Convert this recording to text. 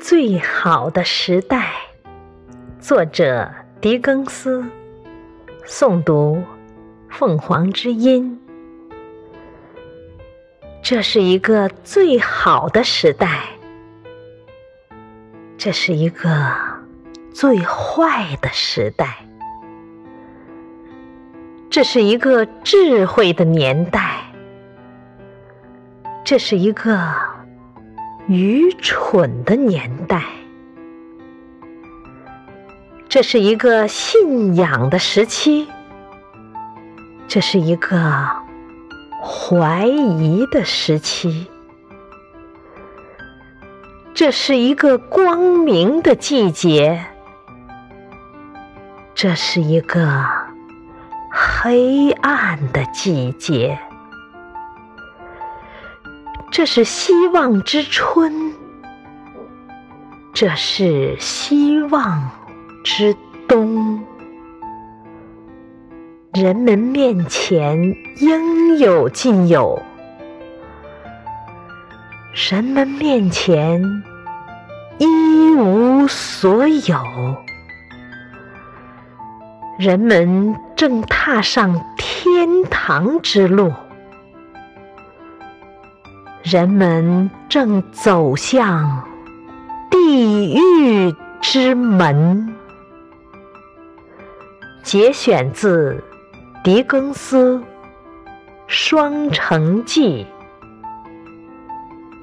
最好的时代，作者狄更斯，诵读凤凰之音。这是一个最好的时代，这是一个最坏的时代，这是一个智慧的年代，这是一个。愚蠢的年代，这是一个信仰的时期，这是一个怀疑的时期，这是一个光明的季节，这是一个黑暗的季节。这是希望之春，这是希望之冬。人们面前应有尽有，人们面前一无所有。人们正踏上天堂之路。人们正走向地狱之门。节选自狄更斯《双城记》。